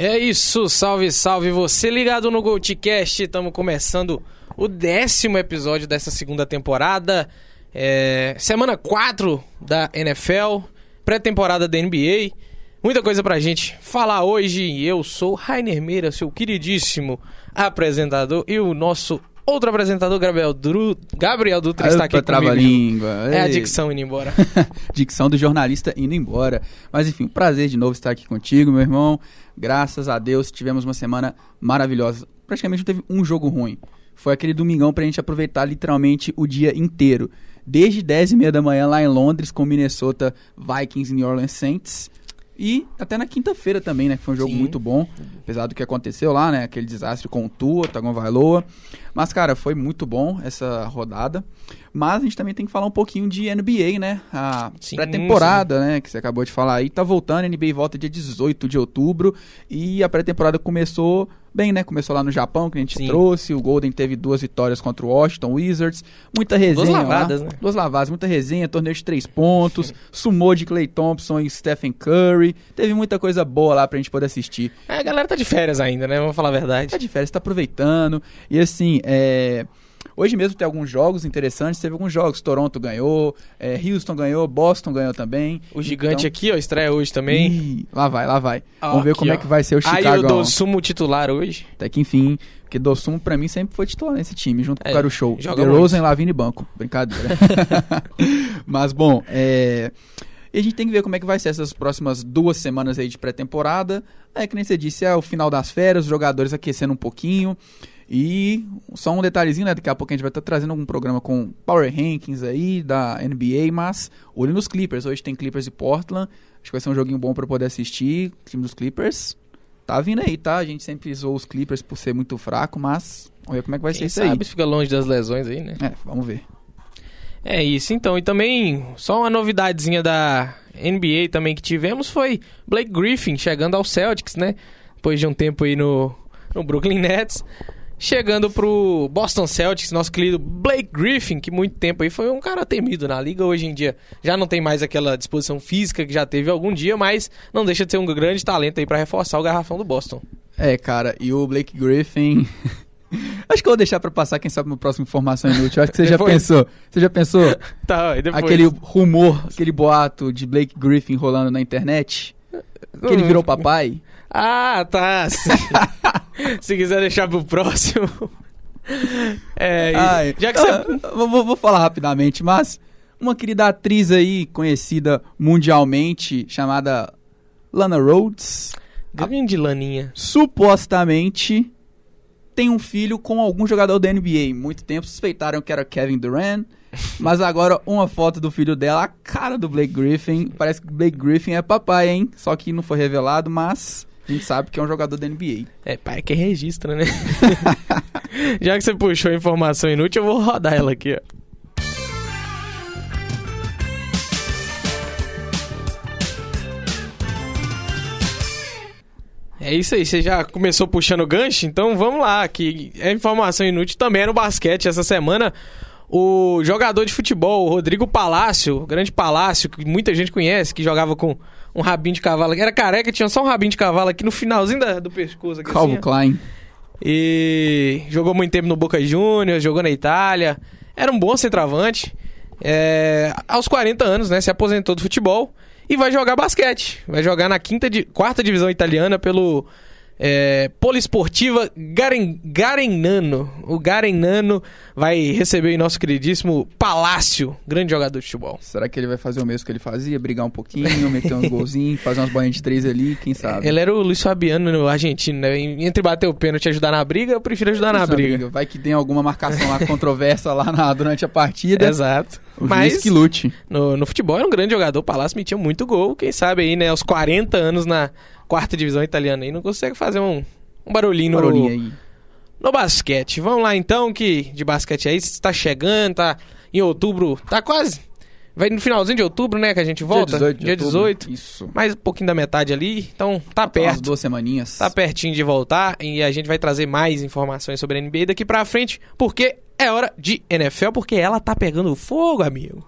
É isso, salve, salve você ligado no GoldCast. Estamos começando o décimo episódio dessa segunda temporada. É, semana 4 da NFL, pré-temporada da NBA. Muita coisa pra gente falar hoje. Eu sou Rainer Meira, seu queridíssimo apresentador, e o nosso outro apresentador, Gabriel, Dru... Gabriel Dutra, está aqui comigo. língua. É a dicção indo embora. Dicção do jornalista indo embora. Mas enfim, prazer de novo estar aqui contigo, meu irmão. Graças a Deus tivemos uma semana maravilhosa. Praticamente não teve um jogo ruim. Foi aquele domingão pra gente aproveitar literalmente o dia inteiro. Desde 10 e meia da manhã lá em Londres com Minnesota Vikings e New Orleans Saints. E até na quinta-feira também, né? Que foi um jogo Sim. muito bom. Apesar do que aconteceu lá, né? Aquele desastre com o Tua, Tagovailoa. Mas, cara, foi muito bom essa rodada. Mas a gente também tem que falar um pouquinho de NBA, né? A pré-temporada, né? Que você acabou de falar aí. Tá voltando, a NBA volta dia 18 de outubro. E a pré-temporada começou bem, né? Começou lá no Japão, que a gente Sim. trouxe. O Golden teve duas vitórias contra o Washington Wizards. Muita resenha. lá. lavadas, né? Duas lavadas, muita resenha, torneio de três pontos, sumô de Clay Thompson e Stephen Curry. Teve muita coisa boa lá pra gente poder assistir. É, a galera tá de férias ainda, né? Vamos falar a verdade. Tá de férias, tá aproveitando. E assim, é. Hoje mesmo tem alguns jogos interessantes, teve alguns jogos. Toronto ganhou, é, Houston ganhou, Boston ganhou também. O gigante Então- aqui, ó, estreia hoje também. Ih, lá vai, lá vai. Vamos ver aqui, como ó. é que vai ser o Aí Chicago. eu dou sumo titular hoje. Até que enfim, porque Dossum pra mim sempre foi titular nesse time, junto com É, o Caro Show. Rosen, Lavine e Banco. Brincadeira. Mas bom, é. E a gente tem que ver como é que vai ser essas próximas duas semanas aí de pré-temporada. É que nem você disse, é o final das férias, os jogadores aquecendo um pouquinho. E só um detalhezinho, né? Daqui a pouco a gente vai estar trazendo algum programa com Power Rankings aí da NBA, mas olho nos Clippers. Hoje tem Clippers e Portland. Acho que vai ser um joguinho bom pra poder assistir. O time dos Clippers tá vindo aí, tá? A gente sempre zoou os Clippers por ser muito fraco, mas vamos ver como é que vai ser Quem isso aí. sabe fica longe das lesões aí, né? É, vamos ver. É isso, então. E também, só uma novidadezinha da NBA também que tivemos foi Blake Griffin chegando ao Celtics, né? Depois de um tempo aí no, no Brooklyn Nets. Chegando pro Boston Celtics, nosso querido Blake Griffin, que muito tempo aí foi um cara temido na liga. Hoje em dia já não tem mais aquela disposição física que já teve algum dia, mas não deixa de ser um grande talento aí pra reforçar o garrafão do Boston. É, cara, e o Blake Griffin. Acho que eu vou deixar pra passar, quem sabe, no próximo Informação Inútil. Acho que você já pensou. Você já pensou? Tá, e depois... Aquele rumor, aquele boato de Blake Griffin rolando na internet? Que ele virou papai? Ah, tá. Se, se quiser deixar pro próximo. É, Ai, já que você. ah, vou, vou- falar rapidamente, mas uma querida atriz aí, conhecida mundialmente, chamada Lana Rhodes, Grande laninha. supostamente tem um filho com algum jogador da NBA. Muito tempo suspeitaram que era Kevin Durant, mas agora uma foto do filho dela, a cara do Blake Griffin, parece que Blake Griffin é papai, hein? Só que não foi revelado, mas a gente sabe que é um jogador da NBA. É, pai que registra, né? já que você puxou a informação inútil, eu vou rodar ela aqui, ó. É isso aí, você já começou puxando o gancho, então vamos lá, que é informação inútil também é no basquete essa semana. O jogador de futebol, Rodrigo Palácio, grande Palácio, que muita gente conhece, que jogava com um rabinho de cavalo, era careca, tinha só um rabinho de cavalo aqui no finalzinho da- do pescoço. Aqui, Calvo assim. Klein. E jogou muito tempo no Boca Juniors, jogou na Itália. Era um bom centroavante. É, aos 40 anos, né? Se aposentou do futebol e vai jogar basquete. Vai jogar na quinta di- quarta divisão italiana pelo é, Poliesportiva Garen, Garenano. O Garenano vai receber o nosso queridíssimo Palácio, grande jogador de futebol. Será que ele vai fazer o mesmo que ele fazia? Brigar um pouquinho, meter uns golzinhos, fazer umas bolinhas de três ali, quem sabe? Ele era o Luiz Fabiano no argentino, né? Entre bater o pênalti e ajudar na briga, eu prefiro ajudar na Essa briga. Vai que tem alguma marcação lá controversa lá na- durante a partida. Exato. O Mas que lute. no, no futebol era um grande jogador. O Palácio metia muito gol. Quem sabe aí, né? Aos 40 anos na quarta divisão italiana aí, não consegue fazer um, um barulhinho, no, Barulhinho aí. no basquete. Vamos lá então, que de basquete aí está chegando, tá em outubro, tá quase. Vai no finalzinho de outubro, né? Que a gente volta. Dia 18. de Dia outubro. 18. Isso. Mais um pouquinho da metade ali. Então tá Umas perto. duas semaninhas. Tá pertinho de voltar e a gente vai trazer mais informações sobre a NBA daqui pra frente, porque é hora de NFL, porque ela tá pegando fogo, amigo.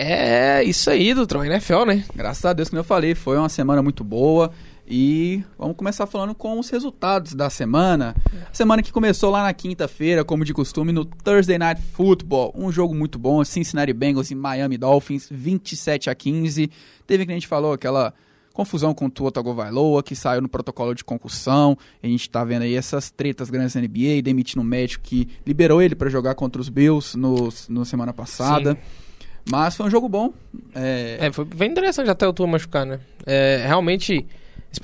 É isso aí, Dutron, NFL, né? Graças a Deus, como eu falei, foi uma semana muito boa. E vamos começar falando com os resultados da semana. Semana que começou lá na quinta-feira, como de costume, no Thursday Night Football. Um jogo muito bom, Cincinnati Bengals e Miami Dolphins, 27 a 15. Teve que a gente falou aquela confusão com o Tua Tagovailoa, que saiu no protocolo de concussão. A gente tá vendo aí essas tretas grandes na NBA, demitindo um médico que liberou ele para jogar contra os Bills no, no semana passada. Sim. Mas foi um jogo bom. É, é foi bem interessante até o Tua machucar, né? É, realmente esse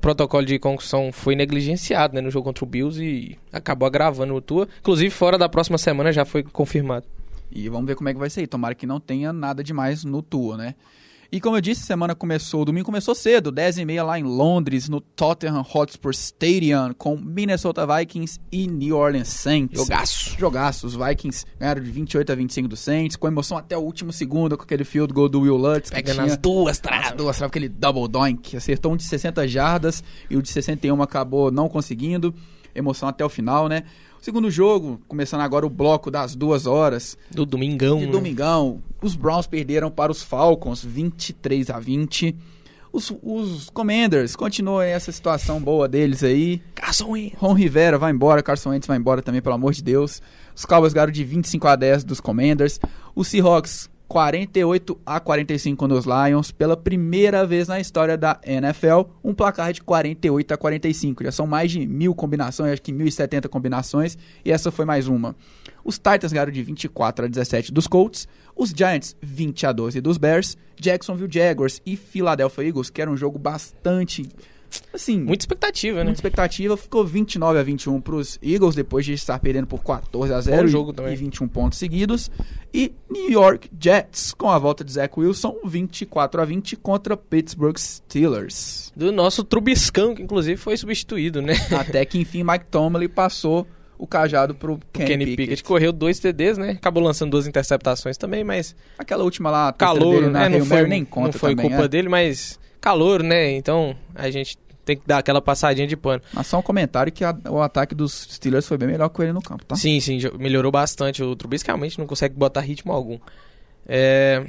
protocolo de concussão foi negligenciado né, no jogo contra o Bills e acabou agravando o Tua. Inclusive, fora da próxima semana já foi confirmado. E vamos ver como é que vai ser. Tomara que não tenha nada demais no Tua, né? E como eu disse, semana começou, domingo começou cedo, 10h30 lá em Londres, no Tottenham Hotspur Stadium, com Minnesota Vikings e New Orleans Saints. Jogaço. Jogaço. Os Vikings ganharam de 28 a 25 do Saints, com emoção até o último segundo, com aquele field goal do Will Lutz. Pegando as duas traves. As duas traves, aquele double doink, acertou um de 60 jardas e o de 61 acabou não conseguindo. Emoção até o final, né? Segundo jogo, começando agora o bloco das duas horas. Do domingão. De né? domingão. Os Browns perderam para os Falcons 23 a 20. Os, os Commanders continuam essa situação boa deles aí. Carson Wentz. Ron Rivera vai embora, Carson Wentz vai embora também, pelo amor de Deus. Os Cowboys ganharam de 25 a 10 dos Commanders. Os Seahawks 48 a 45 nos Lions, pela primeira vez na história da NFL, um placar de 48 a 45. Já são mais de mil combinações, acho que 1.070 combinações, e essa foi mais uma. Os Titans ganharam de 24 a 17 dos Colts, os Giants 20 a 12 dos Bears, Jacksonville Jaguars e Philadelphia Eagles, que era um jogo bastante assim, muita expectativa, né? Muita expectativa. Ficou 29 a 21 para os Eagles depois de estar perdendo por 14 a 0 Bom jogo também. e 21 pontos seguidos. E New York Jets com a volta de Zach Wilson 24 a 20 contra Pittsburgh Steelers. Do nosso Trubiscão, que inclusive foi substituído, né? Até que enfim Mike Tomlin passou o cajado pro Kenny, Kenny Pickett. Pickett. Correu dois TDs, né? Acabou lançando duas interceptações também, mas... Aquela última lá, calor, né? Não foi, nem conta Não foi também, culpa é? dele, mas calor, né? Então a gente tem que dar aquela passadinha de pano. Mas só um comentário que a, o ataque dos Steelers foi bem melhor com ele no campo, tá? Sim, sim, melhorou bastante. O Trubisky realmente não consegue botar ritmo algum. É...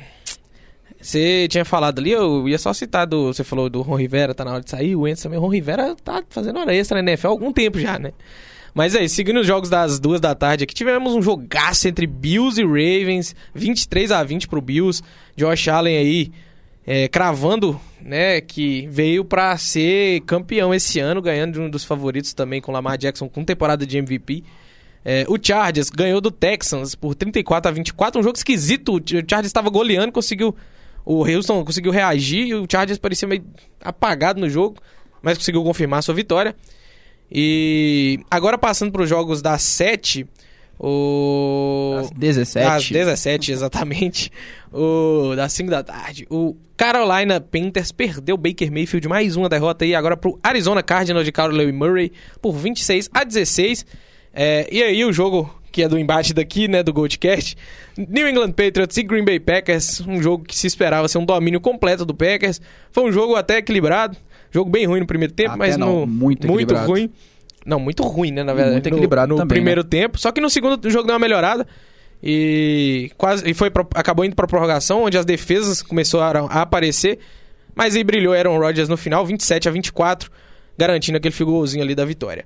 Você tinha falado ali, eu ia só citar do. Você falou do Ron Rivera, tá na hora de sair. O Wentz também. O Ron Rivera tá fazendo hora extra na NFL há algum tempo já, né? Mas aí, seguindo os jogos das duas da tarde aqui, tivemos um jogaço entre Bills e Ravens, 23 a 20 pro Bills. Josh Allen aí é, cravando, né, que veio para ser campeão esse ano, ganhando de um dos favoritos também com Lamar Jackson com temporada de MVP. É, o Chargers ganhou do Texans por 34 a 24, um jogo esquisito. O Chargers estava goleando, conseguiu. O Houston conseguiu reagir e o Chargers parecia meio apagado no jogo, mas conseguiu confirmar sua vitória. E agora passando para os jogos das 7, o... Das 17. Das 17, exatamente. o... Das 5 da tarde. O Carolina Panthers perdeu o Baker Mayfield mais uma derrota aí agora pro Arizona Cardinals de Carolina Murray por 26 a 16. É, e aí o jogo que é do embate daqui, né, do Goldcast, New England Patriots e Green Bay Packers, um jogo que se esperava ser um domínio completo do Packers. Foi um jogo até equilibrado, jogo bem ruim no primeiro tempo, até mas não, no muito, muito ruim. Não, muito ruim, né, na verdade. Muito equilibrado no, no primeiro né? tempo. Só que no segundo o jogo deu uma melhorada. E quase e foi pro, acabou indo para prorrogação, onde as defesas começaram a aparecer. Mas aí brilhou Aaron Rodgers no final, 27 a 24, garantindo aquele figurzinho ali da vitória.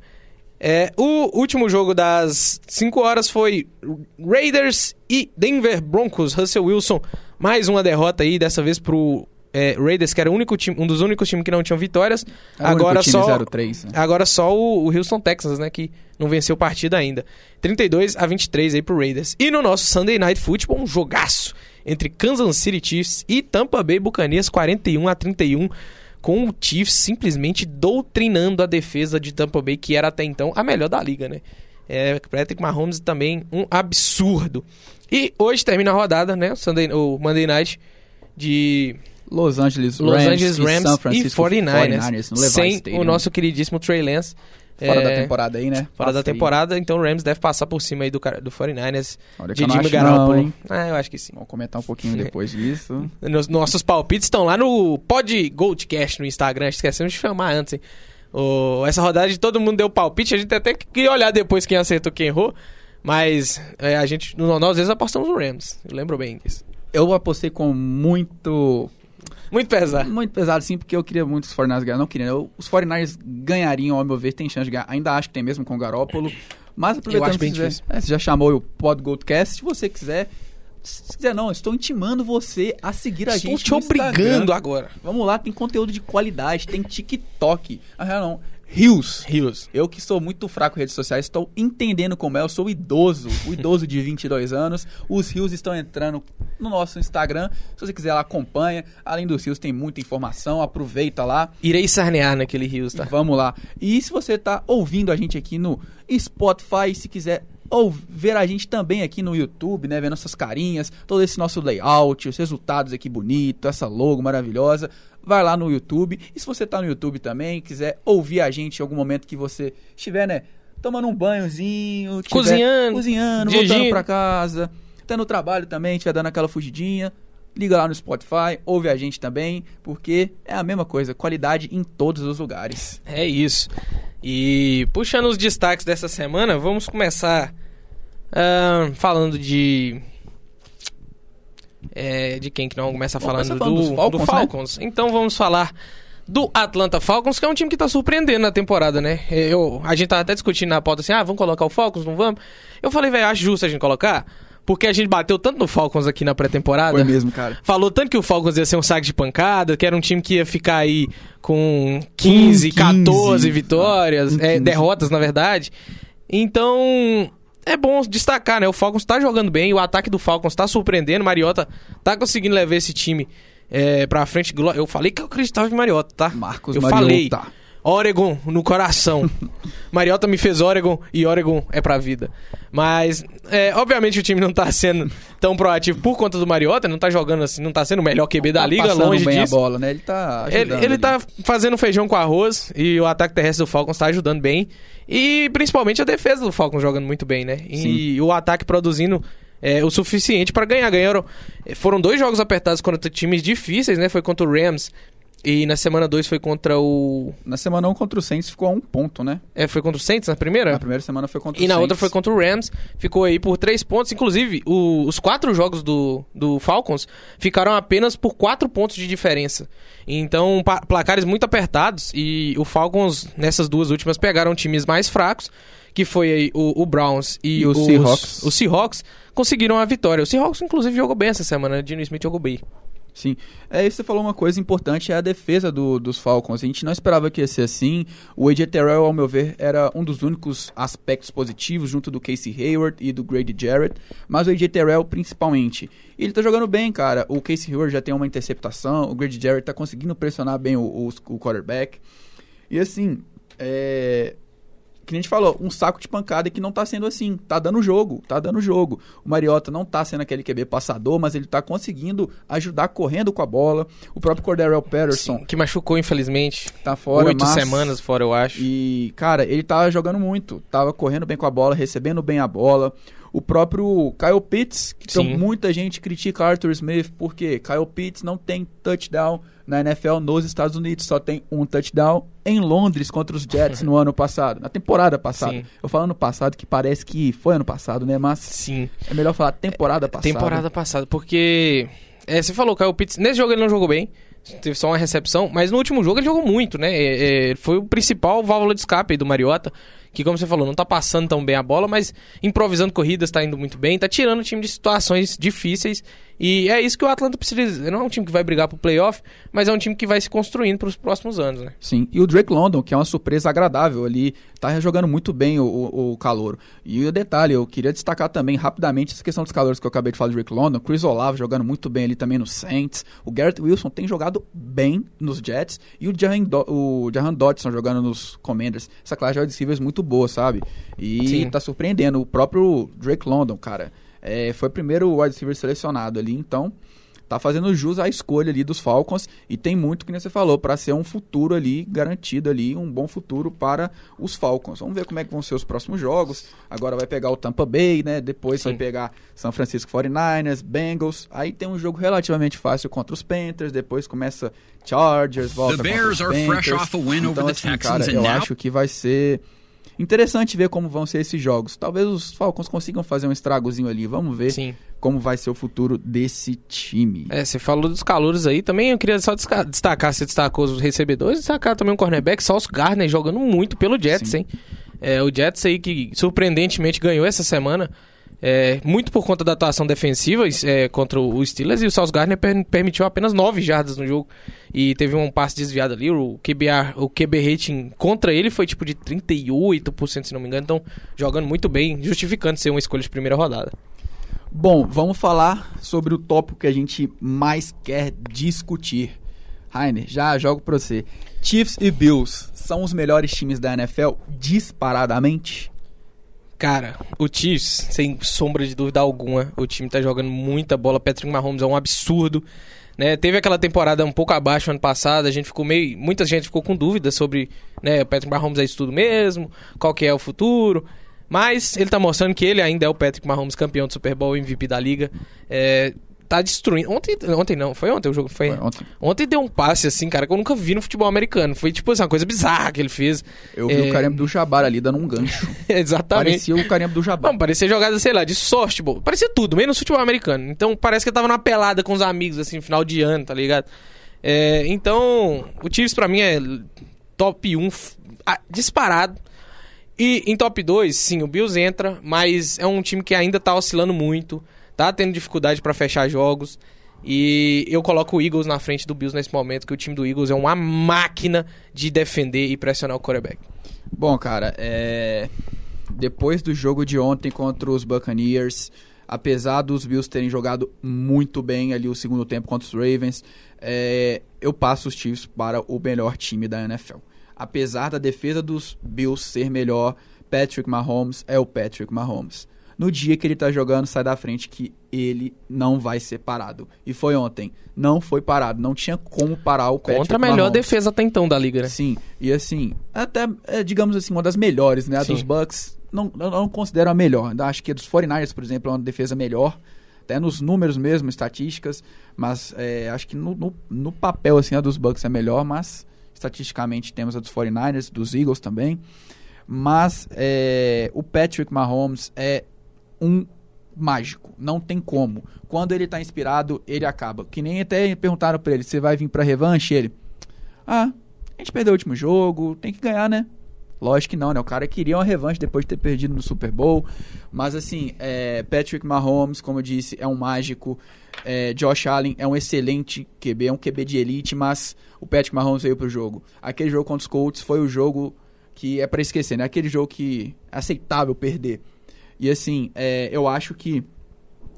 É, o último jogo das 5 horas foi Raiders e Denver Broncos. Russell Wilson, mais uma derrota aí, dessa vez pro é, Raiders, que era o único time, um dos únicos times que não tinham vitórias. Era agora só 03, né? Agora só o, o Houston Texans, né, que não venceu partida ainda. 32 a 23 aí pro Raiders. E no nosso Sunday Night Football, um jogaço entre Kansas City Chiefs e Tampa Bay Buccaneers, 41 a 31 com o Chiefs simplesmente doutrinando a defesa de Tampa Bay, que era até então a melhor da liga, né? É, Patrick Mahomes também um absurdo. E hoje termina a rodada, né? Sunday, o Monday Night de Los Angeles Los Rams, Angeles Rams e, San Francisco e 49ers, 49ers sem Stadium. o nosso queridíssimo Trey Lance. Fora é, da temporada aí, né? Fora Passa da temporada, aí. então o Rams deve passar por cima aí do, do 49ers Olha de Jimmy Garoppolo. Ah, eu acho que sim. Vamos comentar um pouquinho depois disso. Nos, nossos palpites estão lá no Pod Goldcast no Instagram, esquecemos de chamar antes, hein? Essa rodada de todo mundo deu palpite, a gente até que olhar depois quem acertou quem errou, mas é, a gente, nós às vezes apostamos no Rams, eu lembro bem disso. Eu apostei com muito Muito pesado. muito pesado, sim, porque eu queria muito os 49ers ganhar. Não queria, eu, os 49ers ganhariam, ao meu ver, tem chance de ganhar. Ainda acho que tem mesmo com o Garópolo. Mas aproveitando acho bem que você, difícil. é, você já chamou o Pod Goldcast, se você quiser. Se quiser não, estou intimando você a seguir a Estou gente te no Instagram. obrigando agora. Vamos lá, tem conteúdo de qualidade, tem TikTok. Ah, não, Rios. Rios. Eu que sou muito fraco em redes sociais, estou entendendo como é. Eu sou idoso, o idoso de 22 anos. Os rios estão entrando no nosso Instagram. Se você quiser lá, acompanha. Além dos rios, tem muita informação. Aproveita lá. Irei sarnear naquele Rios, E tá? vamos lá. E se você tá ouvindo a gente aqui no Spotify, se quiser ou ver a gente também aqui no YouTube, né, vendo nossas carinhas, todo esse nosso layout, os resultados aqui bonito, essa logo maravilhosa, vai lá no YouTube. E se você tá no YouTube também, quiser ouvir a gente em algum momento que você estiver, né, tomando um banhozinho, Cozinhando, cozinhando, dirigindo. voltando pra casa, tá no trabalho também, estiver dando aquela fugidinha, liga lá no Spotify, ouve a gente também, porque é a mesma coisa, qualidade em todos os lugares. É isso. E puxando os destaques dessa semana, vamos começar ah, falando de. É, de quem que não começa falando, falando do, Falcons, do né? Falcons. Então vamos falar do Atlanta Falcons, que é um time que tá surpreendendo na temporada, né? Eu, a gente tava até discutindo na pauta assim: ah, vamos colocar o Falcons, não vamos? Eu falei, velho, acho justo a gente colocar, porque a gente bateu tanto no Falcons aqui na pré-temporada. Foi mesmo, cara. Falou tanto que o Falcons ia ser um saco de pancada, que era um time que ia ficar aí com 15, 15, 14 vitórias, um é, 15. derrotas, na verdade. Então, é bom destacar, né? O Falcons tá jogando bem, o ataque do Falcons tá surpreendendo, Mariota tá conseguindo levar esse time é, pra frente. Eu falei que eu acreditava em Mariota, tá? Marcos eu Mariota. falei. Oregon no coração. Mariota me fez Oregon e Oregon é pra vida. Mas, é, obviamente, o time não tá sendo tão proativo por conta do Mariota, não tá jogando assim, não tá sendo o melhor QB da Tá liga, passando longe bem disso. a bola, né? Ele tá Ele, ajudando ele tá fazendo feijão com arroz e o ataque terrestre do Falcons tá ajudando bem. E principalmente a defesa do Falcons jogando muito bem, né? E o ataque produzindo é, o suficiente pra ganhar. Ganharam. Foram dois jogos apertados contra times difíceis, né? Foi contra o Rams e na semana 2 foi contra o. Na semana 1 contra o Saints ficou a um ponto, né? É, foi contra o Saints na primeira? Na primeira semana foi contra E o na Saints. outra foi contra o Rams, ficou aí por três pontos. Inclusive, o- os quatro jogos do, do Falcons ficaram apenas por quatro pontos de diferença. Então, placares muito apertados. E o Falcons, nessas duas últimas, pegaram times mais fracos, que foi aí o, o Browns e, E o os, Seahawks. Os Seahawks conseguiram a vitória. O Seahawks, inclusive, jogou bem essa semana. né? Dino Smith jogou bem. Sim. É, você falou uma coisa importante, é a defesa do- dos Falcons. A gente não esperava que ia ser assim. O AJ Terrell, ao meu ver, era um dos únicos aspectos positivos, junto do Casey Hayward e do Grady Jarrett. Mas o AJ Terrell, principalmente. Ele tá jogando bem, cara. O Casey Hayward já tem uma interceptação, o Grady Jarrett tá conseguindo pressionar bem o, o, o quarterback. E assim, é... Que a gente falou, um saco de pancada que não tá sendo assim. Tá dando jogo, tá dando jogo. O Mariota não tá sendo aquele QB passador, mas ele tá conseguindo ajudar correndo com a bola. O próprio Cordarrelle Patterson Sim, que machucou, infelizmente. tá fora, Oito mas... semanas fora, eu acho. E, cara, ele tava jogando muito. Tava correndo bem com a bola, recebendo bem a bola. O próprio Kyle Pitts, que então muita gente critica Arthur Smith, porque Kyle Pitts não tem touchdown na NFL nos Estados Unidos. Só tem um touchdown em Londres contra os Jets no ano passado. Na temporada passada. Sim. Eu falo ano passado, que parece que foi ano passado, né? Mas Sim. é melhor falar temporada passada. Temporada passada, porque. É, você falou, Kyle Pitts. Nesse jogo ele não jogou bem. Teve só uma recepção, mas no último jogo ele jogou muito, né? É, é, foi o principal válvula de escape aí do Mariota. Que, como você falou, não tá passando tão bem a bola, mas improvisando corridas tá indo muito bem, tá tirando o time de situações difíceis. E é isso que o Atlanta precisa. Não é um time que vai brigar pro playoff, mas é um time que vai se construindo pros próximos anos, né? Sim, e o Drake London, que é uma surpresa agradável ali, tá jogando muito bem o, o, o calouro. E o detalhe, eu queria destacar também rapidamente essa questão dos calores que eu acabei de falar do Drake London, Chris Olave jogando muito bem ali também no Saints, o Garrett Wilson tem jogado bem nos Jets, e o Jahan, Do o Jahan Dodson jogando nos Commanders. Essa classe de receivers muito boa, sabe? E Sim. tá surpreendendo. O próprio Drake London, cara, é, foi o primeiro wide receiver selecionado ali, então tá fazendo jus à escolha ali dos Falcons e tem muito que você falou para ser um futuro ali garantido ali, um bom futuro para os Falcons. Vamos ver como é que vão ser os próximos jogos. Agora vai pegar o Tampa Bay, né? Depois Sim. vai pegar São Francisco 49ers, Bengals. Aí tem um jogo relativamente fácil contra os Panthers, depois começa Chargers, volta The contra os Bears are fresh Panthers. off a win over então, the assim, Texans cara, and eu now- acho que vai ser Interessante ver como vão ser esses jogos. Talvez os Falcons consigam fazer um estragozinho ali. Vamos ver Sim. como vai ser o futuro desse time. É, você falou dos calouros aí, também eu queria só destacar, você destacou os recebedores, destacar também o cornerback, Sauce Gardner jogando muito pelo Jets, Sim. hein? É, o Jets aí que surpreendentemente ganhou essa semana, é, muito por conta da atuação defensiva é, contra o Steelers, e o Sauce Gardner per- permitiu apenas 9 jardas no jogo, e teve um passe desviado ali, o QBR, o QB rating contra ele foi tipo de 38%, se não me engano, então jogando muito bem, justificando ser uma escolha de primeira rodada. Bom, vamos falar sobre o tópico que a gente mais quer discutir. Rainer, já jogo pra você. Chiefs e Bills são os melhores times da NFL disparadamente? Cara, o Chiefs, sem sombra de dúvida alguma, o time tá jogando muita bola. Patrick Mahomes é um absurdo. Né? Teve aquela temporada um pouco abaixo ano passado, a gente ficou meio. Muita gente ficou com dúvidas sobre né, Patrick Mahomes é isso tudo mesmo, qual que é o futuro. Mas ele tá mostrando que ele ainda é o Patrick Mahomes, campeão do Super Bowl, MVP da liga. É, tá destruindo. Ontem, ontem não, foi ontem o jogo? Foi, Foi ontem. Ontem deu um passe assim, cara, que eu nunca vi no futebol americano. Foi tipo assim, uma coisa bizarra que ele fez. Eu vi É, o carimbo do Jabbar ali dando um gancho. Exatamente. Parecia o carimbo do Jabbar. Não, parecia jogada, sei lá, de softball. Parecia tudo, menos futebol americano. Então parece que eu tava numa pelada com os amigos, assim, final de ano, tá ligado? É, então, o Chiefs pra mim é top 1 f- ah, disparado. E em top 2, sim, o Bills entra, mas é um time que ainda tá oscilando muito, tá tendo dificuldade pra fechar jogos. E eu coloco o Eagles na frente do Bills nesse momento, que o time do Eagles é uma máquina de defender e pressionar o quarterback. Bom, cara, é... depois do jogo de ontem contra os Buccaneers, apesar dos Bills terem jogado muito bem ali o segundo tempo contra os Ravens, é, eu passo os Chiefs para o melhor time da NFL. Apesar da defesa dos Bills ser melhor, Patrick Mahomes é o Patrick Mahomes. No dia que ele tá jogando, sai da frente que ele não vai ser parado. E foi ontem. Não foi parado. Não tinha como parar o Patrick Contra a melhor Mahomes. defesa até então da liga, né? Sim, e assim, até, é, digamos assim, uma das melhores, né? A Sim. dos Bucks, não, eu não considero a melhor. Acho que a dos 49ers, por exemplo, é uma defesa melhor. Até nos números mesmo, estatísticas. Mas é, acho que no, no, no papel, assim, a dos Bucks é melhor. Mas, estatisticamente, temos a dos 49ers, dos Eagles também. Mas é, o Patrick Mahomes é um mágico, não tem como. Quando ele tá inspirado, ele acaba. Que nem até perguntaram pra ele, você vai vir pra revanche? Ele, ah, a gente perdeu o último jogo, tem que ganhar, né? Lógico que não, né? O cara queria uma revanche depois de ter perdido no Super Bowl. Mas assim, é, Patrick Mahomes, como eu disse, é um mágico. É, Josh Allen é um excelente QB, é um QB de elite, mas o Patrick Mahomes veio pro jogo. Aquele jogo contra os Colts foi o jogo que é pra esquecer, né? Aquele jogo que é aceitável perder. E assim, é, eu acho que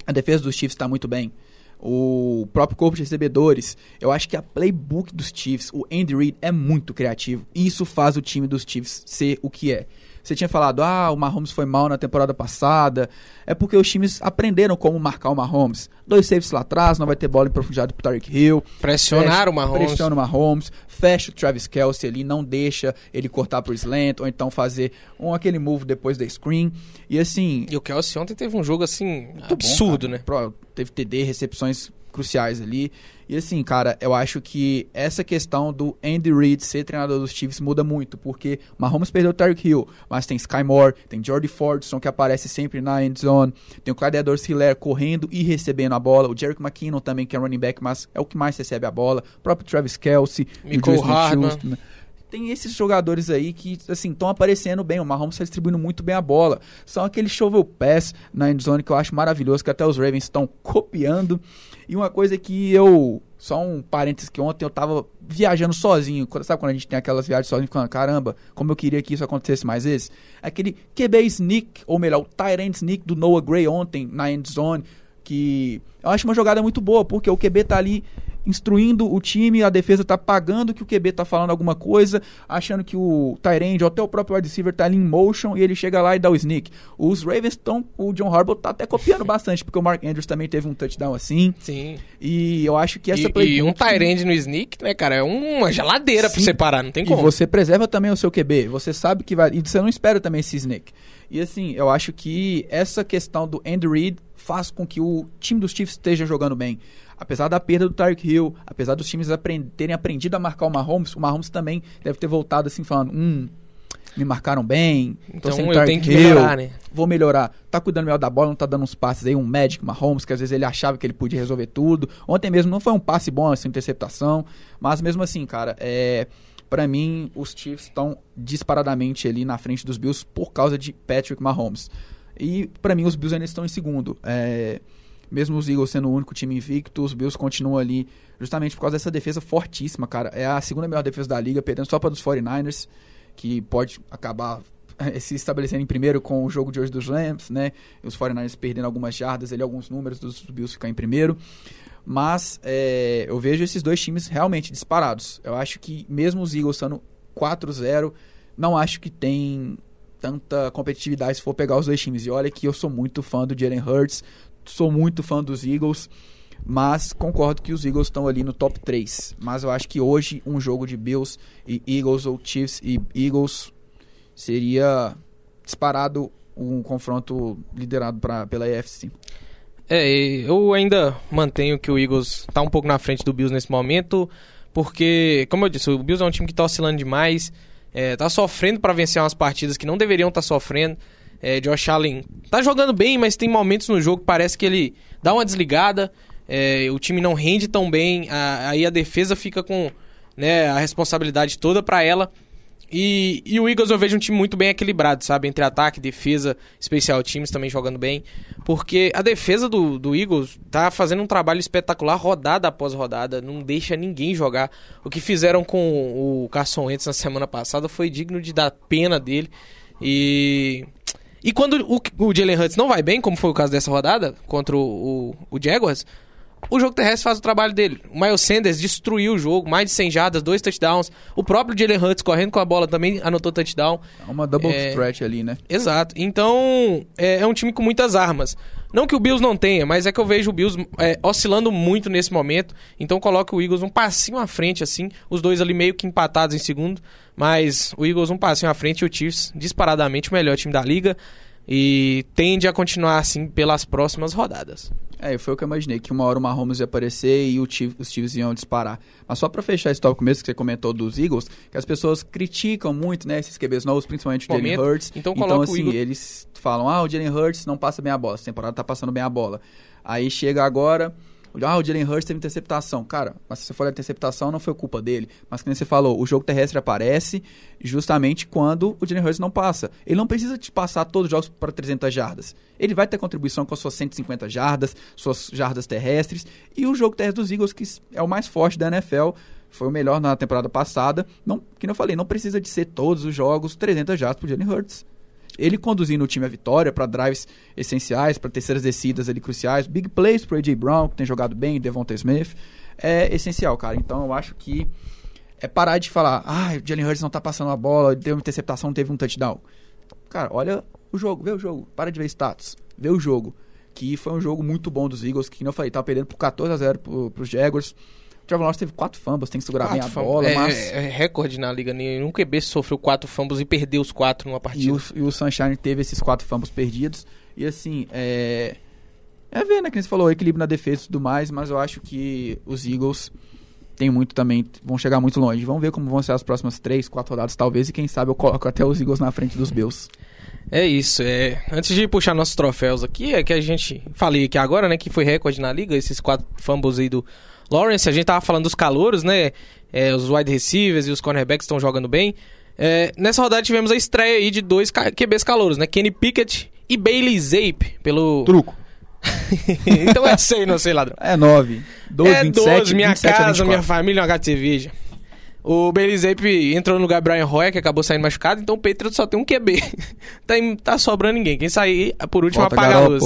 a defesa dos Chiefs está muito bem. O próprio corpo de recebedores, eu acho que a playbook dos Chiefs, o Andy Reid é muito criativo. E isso faz o time dos Chiefs ser o que é. Você tinha falado, ah, o Mahomes foi mal na temporada passada. É porque os times aprenderam como marcar o Mahomes. Dois safes lá atrás, não vai ter bola em profundidade pro Tyreek Hill. Pressionaram o Mahomes. Pressiona o Mahomes, fecha o Travis Kelsey ali, não deixa ele cortar pro slant, ou então fazer um, aquele move depois da screen. E assim, E o Kelsey ontem teve um jogo assim bom, absurdo, cara. né? Pro- teve TD, recepções cruciais ali. E assim, cara, eu acho que essa questão do Andy Reid ser treinador dos Chiefs muda muito, porque Mahomes perdeu o Tyreek Hill, mas tem Sky Moore, tem Jordy Fordson que aparece sempre na end zone, tem o Clyde Edwards-Helaire correndo e recebendo a bola, o Jerick McKinnon também que é running back, mas é o que mais recebe a bola, o próprio Travis Kelsey, o Hardman. Smith-Schuster, tem esses jogadores aí que, assim, estão aparecendo bem. O Mahomes está distribuindo muito bem a bola. São aqueles shovel pass na endzone que eu acho maravilhoso, que até os Ravens estão copiando. E uma coisa que eu... Só um parênteses que ontem eu tava viajando sozinho. Sabe quando a gente tem aquelas viagens sozinho, ficando, caramba, como eu queria que isso acontecesse mais vezes? Aquele QB sneak, ou melhor, o Tyrant sneak do Noah Gray ontem na endzone, que eu acho uma jogada muito boa, porque o QB tá ali instruindo o time, a defesa tá pagando que o QB tá falando alguma coisa, achando que o Tyrande ou até o próprio wide receiver tá ali em motion e ele chega lá e dá o sneak. Os Ravens estão, o John Harbaugh tá até copiando bastante, porque o Mark Andrews também teve um touchdown assim, Sim. e eu acho que essa E, e playbook- um Tyrande no sneak, né, cara? É uma geladeira pra Sim. separar, não tem E como. você preserva também o seu QB. Você sabe que vai. E você não espera também esse snake. E assim, eu acho que essa questão do Andy Reid faz com que o time dos Chiefs esteja jogando bem. Apesar da perda do Tyreek Hill, apesar dos times apren- terem aprendido a marcar o Mahomes, o Mahomes também deve ter voltado assim falando: hum, me marcaram bem. Então sem eu tenho que Hill, melhorar, né? Vou melhorar. Tá cuidando melhor da bola, não tá dando uns passes aí, um Magic, Mahomes, que às vezes ele achava que ele podia resolver tudo. Ontem mesmo não foi um passe bom, essa interceptação. Mas mesmo assim, cara, é. Pra mim, os Chiefs estão disparadamente ali na frente dos Bills por causa de Patrick Mahomes. E pra mim, os Bills ainda estão em segundo. É, mesmo os Eagles sendo o único time invicto, os Bills continuam ali justamente por causa dessa defesa fortíssima, cara. É a segunda melhor defesa da liga, perdendo só para os 49ers, que pode acabar eh, se estabelecendo em primeiro com o jogo de hoje dos Rams, né? Os 49ers perdendo algumas jardas, ali, alguns números dos Bills ficar em primeiro. Mas é, eu vejo esses dois times realmente disparados. Eu acho que mesmo os Eagles estando 4-0, não acho que tem tanta competitividade se for pegar os dois times. E olha que eu sou muito fã do Jalen Hurts, sou muito fã dos Eagles, mas concordo que os Eagles estão ali no top 3. Mas eu acho que hoje um jogo de Bills e Eagles ou Chiefs e Eagles seria disparado um confronto liderado pra, pela AFC. É, eu ainda mantenho que o Eagles está um pouco na frente do Bills nesse momento, porque, como eu disse, o Bills é um time que está oscilando demais, está sofrendo para vencer umas partidas que não deveriam estar tá sofrendo. É, Josh Allen tá jogando bem, mas tem momentos no jogo que parece que ele dá uma desligada, é, o time não rende tão bem, a, aí a defesa fica com né, a responsabilidade toda para ela. E, e, o Eagles eu vejo um time muito bem equilibrado, sabe? Entre ataque, defesa, especial times também jogando bem. Porque a defesa do, do Eagles tá fazendo um trabalho espetacular, rodada após rodada, não deixa ninguém jogar. O que fizeram com o Carson Wentz na semana passada foi digno de dar pena dele. E. E quando o, o Jalen Hurts não vai bem, como foi o caso dessa rodada, contra o, o, o Jaguars, o jogo terrestre faz o trabalho dele. O Miles Sanders destruiu o jogo, mais de 100 jardas, dois touchdowns. O próprio Jalen Hurts correndo com a bola também anotou touchdown. É uma double é... threat ali, né? Exato. Então, é, é, um time com muitas armas. Não que o Bills não tenha, mas é que eu vejo o Bills é, oscilando muito nesse momento. Então, coloco o Eagles um passinho à frente, assim. Os dois ali meio que empatados em segundo. Mas o Eagles um passinho à frente e o Chiefs disparadamente o melhor time da liga. E tende a continuar assim pelas próximas rodadas. É, foi o que eu imaginei, que uma hora o Mahomes ia aparecer e o Chiefs, os Chiefs iam disparar. Mas só para fechar esse tópico mesmo que você comentou dos Eagles, que as pessoas criticam muito, né, esses QBs novos, principalmente o Jalen Hurts. Então, então assim, eles falam, ah, o Jalen Hurts não passa bem a bola, essa temporada tá passando bem a bola. Aí chega agora, ah, o Jalen Hurts teve interceptação. Cara, mas se você for a interceptação, não foi culpa dele. Mas como você falou, o jogo terrestre aparece justamente quando o Jalen Hurts não passa. Ele não precisa te passar todos os jogos para 300 jardas. Ele vai ter contribuição com as suas 150 jardas, suas jardas terrestres. E o jogo terrestre dos Eagles, que é o mais forte da NFL, foi o melhor na temporada passada. Não, que eu falei, não precisa de ser todos os jogos 300 jardas para o Jalen Hurts ele conduzindo o time à vitória para drives essenciais, para terceiras descidas ali cruciais, big plays pro AJ Brown, que tem jogado bem, Devonta Smith, é essencial, cara. Então eu acho que é parar de falar, ah, o Jalen Hurts não tá passando a bola, deu uma interceptação, teve um touchdown. Cara, olha o jogo, vê o jogo, para de ver status, vê o jogo. Que foi um jogo muito bom dos Eagles, que, eu falei, tava perdendo por 14 a 0 pro, pros Jaguars. O Trevor Lawrence teve quatro fumbles, tem que segurar quatro bem a bola, é, mas... É, recorde na liga, nenhum QB sofreu quatro fumbles e perdeu os quatro numa partida. E o, e o Sunshine teve esses quatro fumbles perdidos. E assim, é... É ver, né, que você falou, equilíbrio na defesa e tudo mais, mas eu acho que os Eagles tem muito também, vão chegar muito longe. Vamos ver como vão ser as próximas três, quatro rodadas, talvez, e quem sabe eu coloco até os Eagles na frente dos Bills. É isso, é. Antes de puxar nossos troféus aqui, é que a gente falei aqui agora, né, que foi recorde na liga, esses quatro fumbles aí do Lawrence, a gente tava falando dos calouros, né? É, os wide receivers e os cornerbacks estão jogando bem. É, nessa rodada tivemos a estreia aí de dois QBs calouros, né? Kenny Pickett e Bailey Zape pelo... Truco. então é 6, não sei, ladrão. É 9. 12, é 27, 12, minha 27 casa, minha família, um HTV. O Bailey Zape entrou no lugar do Brian Roy, que acabou saindo machucado, então o Patriots só tem um QB. tá, tá sobrando ninguém. Quem sair por último Volta apaga a luz.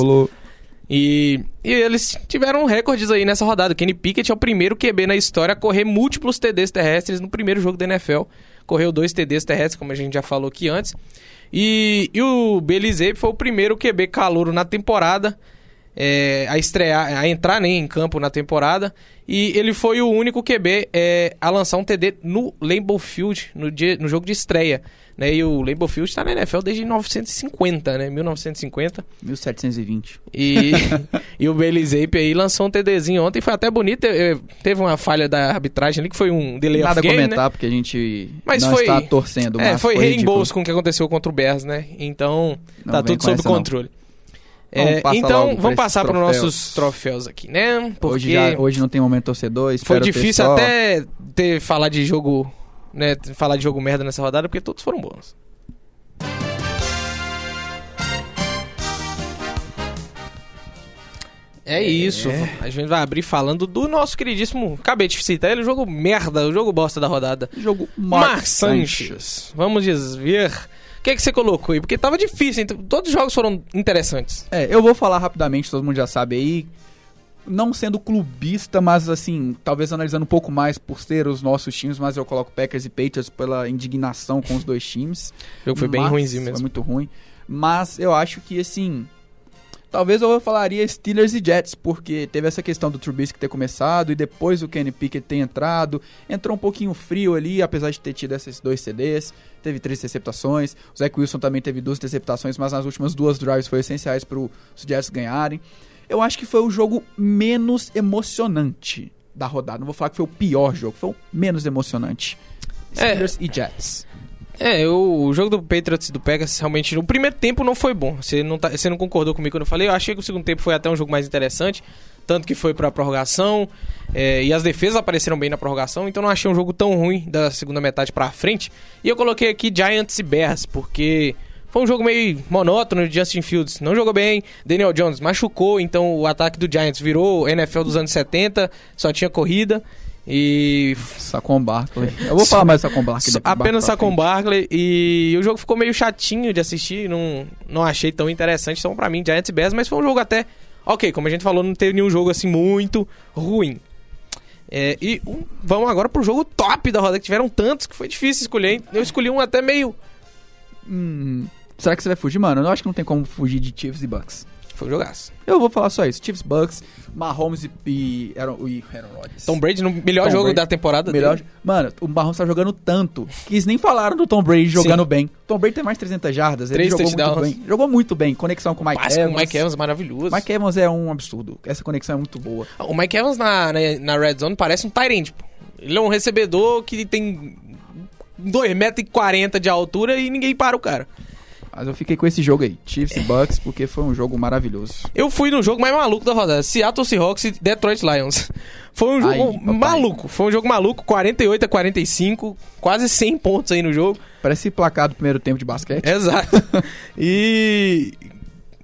E, e, eles tiveram recordes aí nessa rodada. Kenny Pickett é o primeiro QB na história a correr múltiplos TDs terrestres no primeiro jogo da NFL. Correu dois TDs terrestres, como a gente já falou aqui antes. E, e o Belize foi o primeiro QB calouro na temporada é, a estrear, a entrar né, em campo na temporada. E ele foi o único QB é, a lançar um TD no Lambeau Field, no, dia, no jogo de estreia. Né? E o Lambeau Field está na NFL desde 1950, né? 1950. 1720. E, e o Bailey Zape aí lançou um TDzinho ontem, foi até bonito. Teve uma falha da arbitragem ali, que foi um delay Nada of game, comentar, né? porque a gente Mas não foi- está torcendo. É, mas foi ridículo. reembolso com o que aconteceu contra o Bears, né? Então, Não tá tudo sob essa, não. Vamos É, então, logo pra vamos passar para os nossos troféus aqui, né? Porque Hoje, já, hoje não tem momento torcedor. foi ter difícil só- até ter falar de jogo, né? Falar de jogo merda nessa rodada, porque todos foram bons. É isso. A gente vai abrir falando do nosso queridíssimo. Acabei de citar ele, o jogo merda, o jogo bosta da rodada. Jogo Mark, Mark Sanches. Vamos ver. O que, que você colocou aí? Porque tava difícil, então, todos os jogos foram interessantes. É, eu vou falar rapidamente, todo mundo já sabe aí. Não sendo clubista, mas assim, talvez analisando um pouco mais por ser os nossos times, mas eu coloco Packers e Patriots pela indignação com os dois times. O jogo foi bem ruimzinho Foi mesmo. muito ruim. Mas eu acho que, assim. Talvez eu falaria Steelers e Jets, porque teve essa questão do Trubisky ter começado e depois o Kenny Pickett ter entrado. Entrou um pouquinho frio ali, apesar de ter tido esses dois CDs. Teve três interceptações. O Zach Wilson também teve duas interceptações, mas nas últimas duas drives foi essenciais para os Jets ganharem. Eu acho que foi o jogo menos emocionante da rodada. Não vou falar que foi o pior jogo, foi o menos emocionante. É. Steelers e Jets. É, eu- o jogo do Patriots e do Pegasus realmente no primeiro tempo não foi bom. Você não, tá- você não concordou comigo quando eu falei? Eu achei que o segundo tempo foi até um jogo mais interessante, tanto que foi pra prorrogação é, e as defesas apareceram bem na prorrogação, então não achei um jogo tão ruim da segunda metade pra frente. E eu coloquei aqui Giants e Bears, porque foi um jogo meio monótono. Justin Fields não jogou bem, Daniel Jones machucou, então o ataque do Giants virou NFL dos anos 70, só tinha corrida. E Saquon Barkley. Eu vou falar mais do Saquon Barkley. depois, apenas frente. Barkley e o jogo ficou meio chatinho de assistir, não, não achei tão interessante. Então, pra mim, Giants e Bears, mas foi um jogo até ok. Como a gente falou, não teve nenhum jogo assim muito ruim. É, e um- vamos agora pro jogo top da roda, que tiveram tantos que foi difícil escolher. hein? Eu escolhi um até meio. Hum, será que você vai fugir, mano? Eu acho que não tem como fugir de Chiefs e Bucks. Foi um jogaço. Eu vou falar só isso. Chiefs, Bucks, Mahomes e, e Aaron, e Aaron Rodgers. Tom Brady no melhor Tom jogo Brady. da temporada Melhor, dele. mano, o Mahomes tá jogando tanto que eles nem falaram do Tom Brady jogando bem. Tom Brady tem mais de 300 jardas, ele jogou muito bem. Jogou muito bem, conexão com o Mike Passe Evans. com o Mike Evans maravilhoso. Mike Evans é um absurdo. Essa conexão é muito boa. O Mike Evans na, na, na Red Zone parece um Tyrant. pô. Ele é um recebedor que tem 2,40m de altura e ninguém para o cara. Mas eu fiquei com esse jogo aí, Chiefs e Bucks, porque foi um jogo maravilhoso. Eu fui no jogo mais maluco da rodada, Seattle Seahawks e Detroit Lions. Foi um jogo papai. maluco, foi um jogo maluco, 48 a 45, quase 100 pontos aí no jogo. Parece placar do primeiro tempo de basquete. Exato. e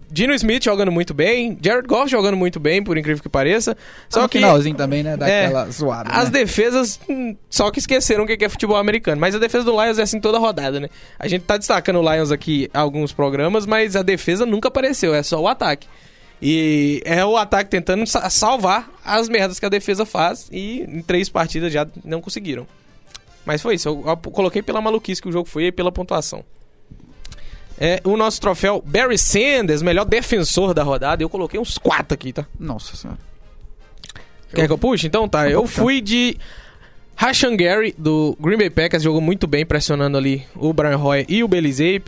Dino Smith jogando muito bem, Jared Goff jogando muito bem, por incrível que pareça. Só no que finalzinho também, né? Daquela zoada. As né? defesas, hum, só que esqueceram o que é futebol americano. Mas a defesa do Lions é assim toda rodada, né? A gente tá destacando o Lions aqui em alguns programas, mas a defesa nunca apareceu, é só o ataque. E é o ataque tentando sa- salvar as merdas que a defesa faz e em três partidas já não conseguiram. Mas foi isso, eu coloquei pela maluquice que o jogo foi e pela pontuação. É, o nosso troféu Barry Sanders, melhor defensor da rodada, eu coloquei uns quatro aqui, tá? Nossa senhora. Quer que eu puxe? Então tá, eu puxar. fui de Rashan Gary, do Green Bay Packers, jogou muito bem, pressionando ali o Brian Hoyer e o Bailey Zape.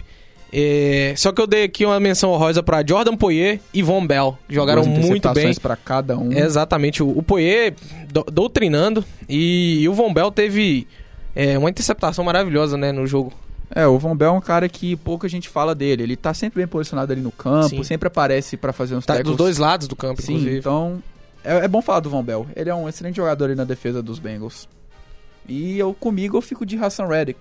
É, só que eu dei aqui uma menção honrosa pra Jordan Poyer e Von Bell, jogaram muito bem. pra cada um. Exatamente, o, o Poyer do- doutrinando e, o Von Bell teve é, uma interceptação maravilhosa né, no jogo. É, o Von Bell é um cara que pouca gente fala dele. Ele tá sempre bem posicionado ali no campo, Sim. sempre aparece pra fazer uns Tá, tackles. dos dois lados do campo, Sim, inclusive. então é, é bom falar do Von Bell. Ele é um excelente jogador ali na defesa dos Bengals. E eu comigo eu fico de Hassan Reddick.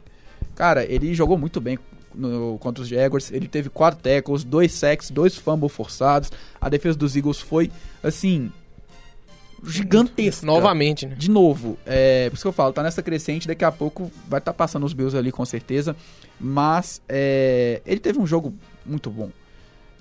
Cara, ele jogou muito bem no- contra os Jaguars. Ele teve quatro tackles, dois sacks, dois fumbles forçados. A defesa dos Eagles foi assim gigantesca. Novamente, né? De novo, é, por isso que eu falo, tá nessa crescente, daqui a pouco vai estar passando os Bills ali com certeza. Mas é, ele teve um jogo muito bom.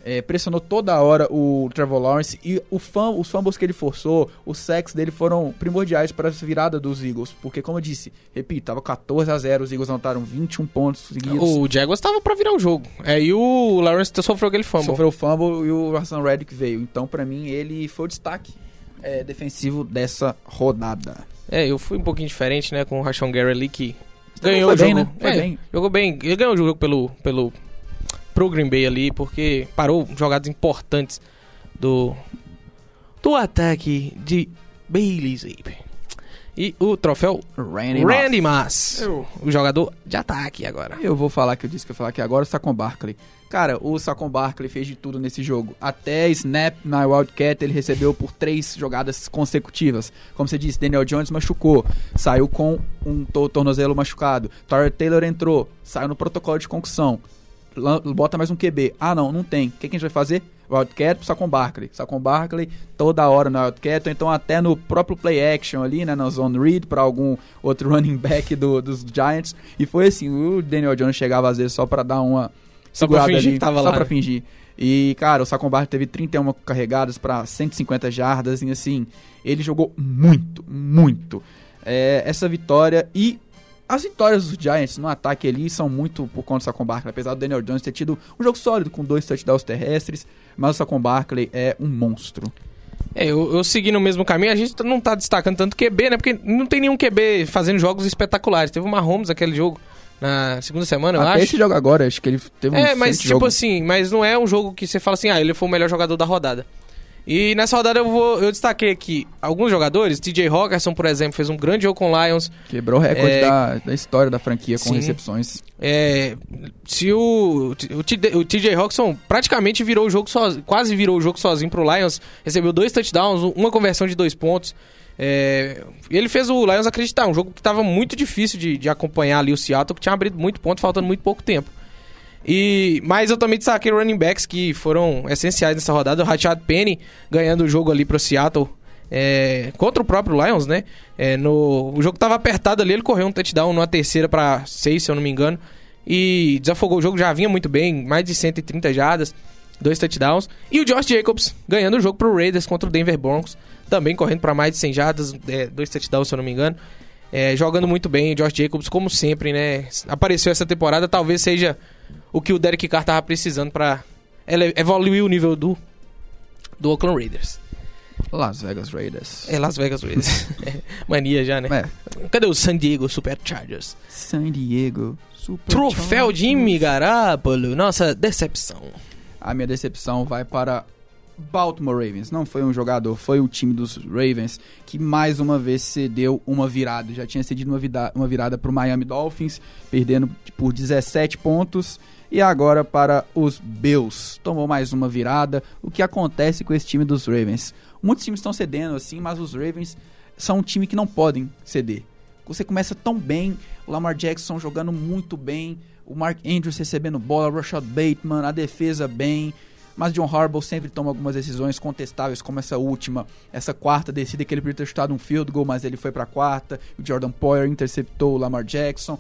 É, pressionou toda hora o Trevor Lawrence e o fam, os fumbles que ele forçou, os sacks dele foram primordiais para a virada dos Eagles. Porque, como eu disse, repito, tava 14 a 0 os Eagles anotaram 21 pontos seguidos. O Jaguars tava pra virar o jogo. É, e o Lawrence sofreu aquele fumble. Sofreu o fumble e o Hassan Reddick veio. Então, pra mim, ele foi o destaque é, defensivo dessa rodada. É, eu fui um pouquinho diferente, né, com o Rashon Gary ali, que ganhou foi o bem, jogo. né? Foi É, bem. Jogou bem. Ele ganhou o jogo pelo, pelo pro Green Bay ali, porque parou jogadas importantes do do ataque de Bailey Zape. E o troféu Randy, Randy Moss. Moss, o jogador de ataque agora. Eu vou falar que eu disse que eu ia falar aqui agora o Saquon Barkley. Cara, o Saquon Barkley fez de tudo nesse jogo. Até snap na Wildcat ele recebeu por três jogadas consecutivas. Como você disse, Daniel Jones machucou, saiu com um to- tornozelo machucado. Tyler Taylor entrou, saiu no protocolo de concussão. Bota mais um QB. Ah, não, não tem. O que, que a gente vai fazer? Wildcat pro Saquon Barkley. Saquon Barkley toda hora no Wildcat, ou então até no próprio play action ali, né, na zone read para algum outro running back do- dos Giants. E foi assim, o Daniel Jones chegava às vezes só para dar uma Só pra fingir tava só lá, pra fingir. E, cara, o Saquon Barkley teve 31 carregadas para 150 jardas e assim, ele jogou muito, muito. É, essa vitória e as vitórias dos Giants no ataque ali são muito por conta do Saquon Barkley, apesar do Daniel Jones ter tido um jogo sólido com dois touchdowns terrestres, mas o Saquon Barkley é um monstro. É, eu, eu segui no mesmo caminho, a gente não tá destacando tanto QB, né? Porque não tem nenhum QB fazendo jogos espetaculares. Teve o Mahomes aquele jogo na segunda semana, eu Até acho. esse jogo agora, acho que ele teve um É, mas excelente tipo jogo. assim, mas não é um jogo que você fala assim, ah, ele foi o melhor jogador da rodada. E nessa rodada eu vou, eu destaquei aqui alguns jogadores, TJ Hawkinson, por exemplo, fez um grande jogo com o Lions. Quebrou o recorde É, da, da história da franquia com sim. recepções. É, se o, o, TJ o TJ Hawkinson praticamente virou o jogo sozinho, quase virou o jogo sozinho pro Lions, recebeu dois touchdowns, uma conversão de dois pontos. É, ele fez o Lions acreditar, um jogo que estava muito difícil de, de acompanhar ali o Seattle, que tinha abrido muito ponto, faltando muito pouco tempo. E, mas eu também destaquei running backs que foram essenciais nessa rodada. O Rashad Penny ganhando o jogo ali pro Seattle é, contra o próprio Lions, né? É, no, o jogo tava apertado ali, ele correu um touchdown numa terceira para seis, se eu não me engano. E desafogou o jogo, já vinha muito bem, mais de 130 jardas, dois touchdowns. E o Josh Jacobs ganhando o jogo pro Raiders contra o Denver Broncos, também correndo para mais de 100 jardas, é, dois touchdowns, se eu não me engano. É, jogando muito bem, o Josh Jacobs, como sempre, né? Apareceu essa temporada, talvez seja o que o Derek Carr tava precisando para evoluir o nível do, do Oakland Raiders. Las Vegas Raiders. É Las Vegas Raiders. É, Mania já, né? É. Cadê o San Diego Superchargers? San Diego. Super Troféu Jimmy Garoppolo. Nossa, decepção. A minha decepção vai para Baltimore Ravens. Não foi um jogador, foi o time dos Ravens que mais uma vez cedeu uma virada. Já tinha cedido uma, vida- uma virada para o Miami Dolphins, perdendo por 17 pontos. E agora para os Bills. Tomou mais uma virada. O que acontece com esse time dos Ravens? Muitos times estão cedendo assim, mas os Ravens são um time que não podem ceder. Você começa tão bem, o Lamar Jackson jogando muito bem, o Mark Andrews recebendo bola, o Rashad Bateman, a defesa bem, mas John Harbaugh sempre toma algumas decisões contestáveis, como essa última, essa quarta descida que ele podia ter chutado um field goal, mas ele foi para a quarta, o Jordan Poyer interceptou o Lamar Jackson,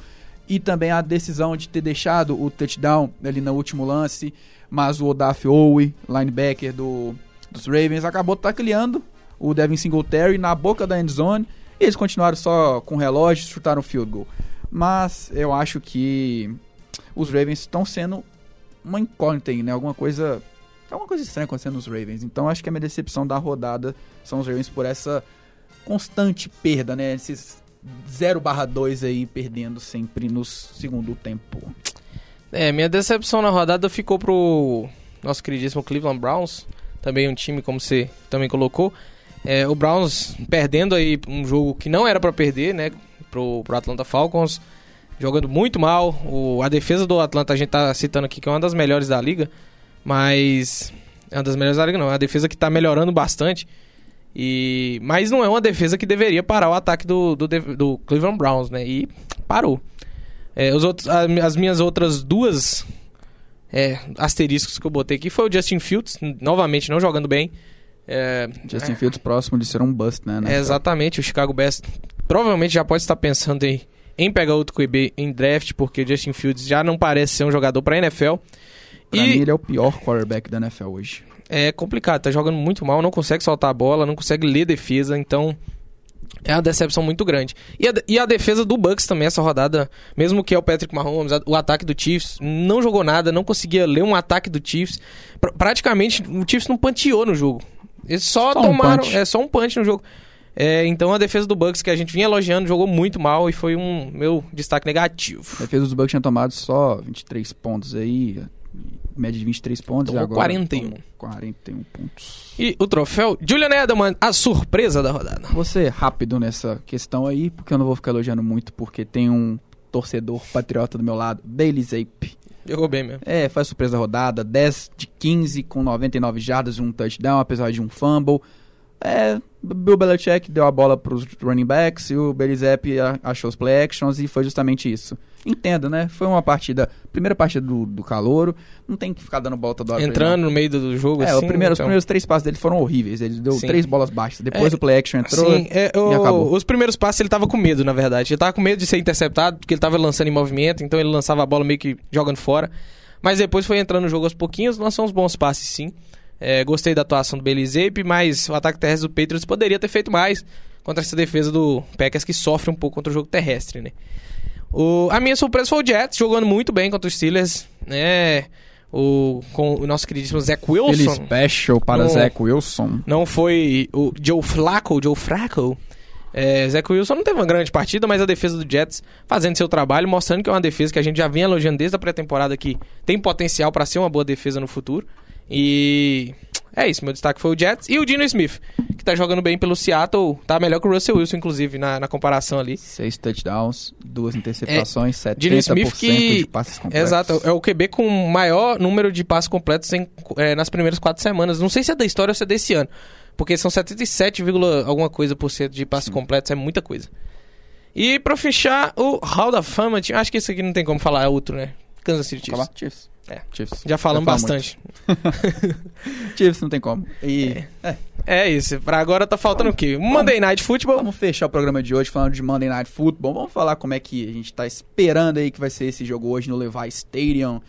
e também a decisão de ter deixado o touchdown ali no último lance, mas o Odaf Owe, linebacker do, dos Ravens, acabou tacleando o Devin Singletary na boca da endzone, e eles continuaram só com o relógio, chutaram o field goal. Mas eu acho que os Ravens estão sendo uma incógnita aí, né? Alguma coisa. Alguma coisa estranha acontecendo nos Ravens. Então acho que a minha decepção da rodada são os Ravens por essa constante perda, né? Esses 0 2 aí perdendo sempre no segundo tempo. É, minha decepção na rodada ficou pro nosso queridíssimo Cleveland Browns. Também um time, como você também colocou. É, o Browns perdendo aí um jogo que não era pra perder, né? Pro, pro Atlanta Falcons. Jogando muito mal. O, a defesa do Atlanta a gente tá citando aqui que é uma das melhores da liga. Mas. É uma das melhores liga, não. É uma defesa que tá melhorando bastante. E, mas não é uma defesa que deveria parar o ataque do, do, do Cleveland Browns, né? E parou. É, os outros, as minhas outras duas é, asteriscos que eu botei aqui foi o Justin Fields, novamente não jogando bem. É, Justin Fields próximo de ser um bust, né? é, exatamente, o Chicago Bears provavelmente já pode estar pensando em, em pegar outro QB em draft, porque o Justin Fields já não parece ser um jogador para NFL. Pra e mim ele é o pior quarterback da NFL hoje. é complicado, tá jogando muito mal, não consegue soltar a bola, não consegue ler defesa, então é uma decepção muito grande. E a, e a defesa do Bucks também, essa rodada, mesmo que é o Patrick Mahomes, o ataque do Chiefs, não jogou nada, não conseguia ler um ataque do Chiefs. Pra- praticamente, o Chiefs não panteou no jogo. Eles só, Só um tomaram, punch. é só um punch no jogo. É, então a defesa do Bucks que a gente vinha elogiando jogou muito mal e foi um meu destaque negativo. A defesa dos Bucks tinha tomado só 23 pontos aí, média de 23 pontos Tomou e agora 41. 41 pontos. E o troféu Julian Edelman, a surpresa da rodada. Vou ser rápido nessa questão aí, porque eu não vou ficar elogiando muito, porque tem um torcedor patriota do meu lado, Bailey Zape. Jogou bem mesmo. É, foi a surpresa da rodada, 10 de 15 com 99 jardas e um touchdown, apesar de um fumble. É, Bill Belichick deu a bola para os running backs e o Bailey Zappe a- achou os play actions e foi justamente isso. Entendo, né? Foi uma partida, primeira partida do, do calouro, não tem que ficar dando pra ele, Entrando no meio do do jogo. É, assim. o primeiro, os então- primeiros três passos dele foram horríveis. Ele deu Sim. três bolas baixas. Depois É, o play action entrou. Sim, é, o- e acabou. os primeiros passos ele tava com medo, na verdade. Ele tava com medo de ser interceptado, porque ele tava lançando em movimento, então ele lançava a bola meio que jogando fora. Mas depois foi entrando no jogo aos pouquinhos, lançou uns bons passes sim. É, gostei da atuação do Zappe, mas o ataque terrestre do Patriots poderia ter feito mais contra essa defesa do Packers que sofre um pouco contra o jogo terrestre, né? O, a minha surpresa foi o Jets, jogando muito bem contra os Steelers, né? O, com o nosso queridíssimo Zach Ele Wilson. special para Não. Zach Wilson. Não foi o Joe Flacco, Joe Flacco. É, Zach Wilson não teve uma grande partida, mas a defesa do Jets fazendo seu trabalho, mostrando que é uma defesa que a gente já vinha elogiando desde a pré-temporada que tem potencial para ser uma boa defesa no futuro. E é isso, meu destaque foi o Jets e o Dino Smith, que tá jogando bem pelo Seattle, tá melhor que o Russell Wilson, inclusive, na, na comparação ali. Seis touchdowns, duas interceptações, Dino 70% Smith que- de passes completos. Exato, é o QB com o maior número de passes completos em- é, nas primeiras quatro semanas. Não sei se é da história ou se é desse ano. Porque são 77, vírgula alguma coisa por cento de passes completos, é muita coisa. E pra fechar, o Hall da Fama, acho que esse aqui não tem como falar, é outro, né? Kansas City Chiefs. É. Chiefs. Já falamos bastante. Chiefs não tem como. E é, É isso, pra agora tá faltando o quê? Monday Night Football. vamos fechar o programa de hoje falando de Monday Night Football. Vamos falar como é que a gente tá esperando aí que vai ser esse jogo hoje no Levi Stadium.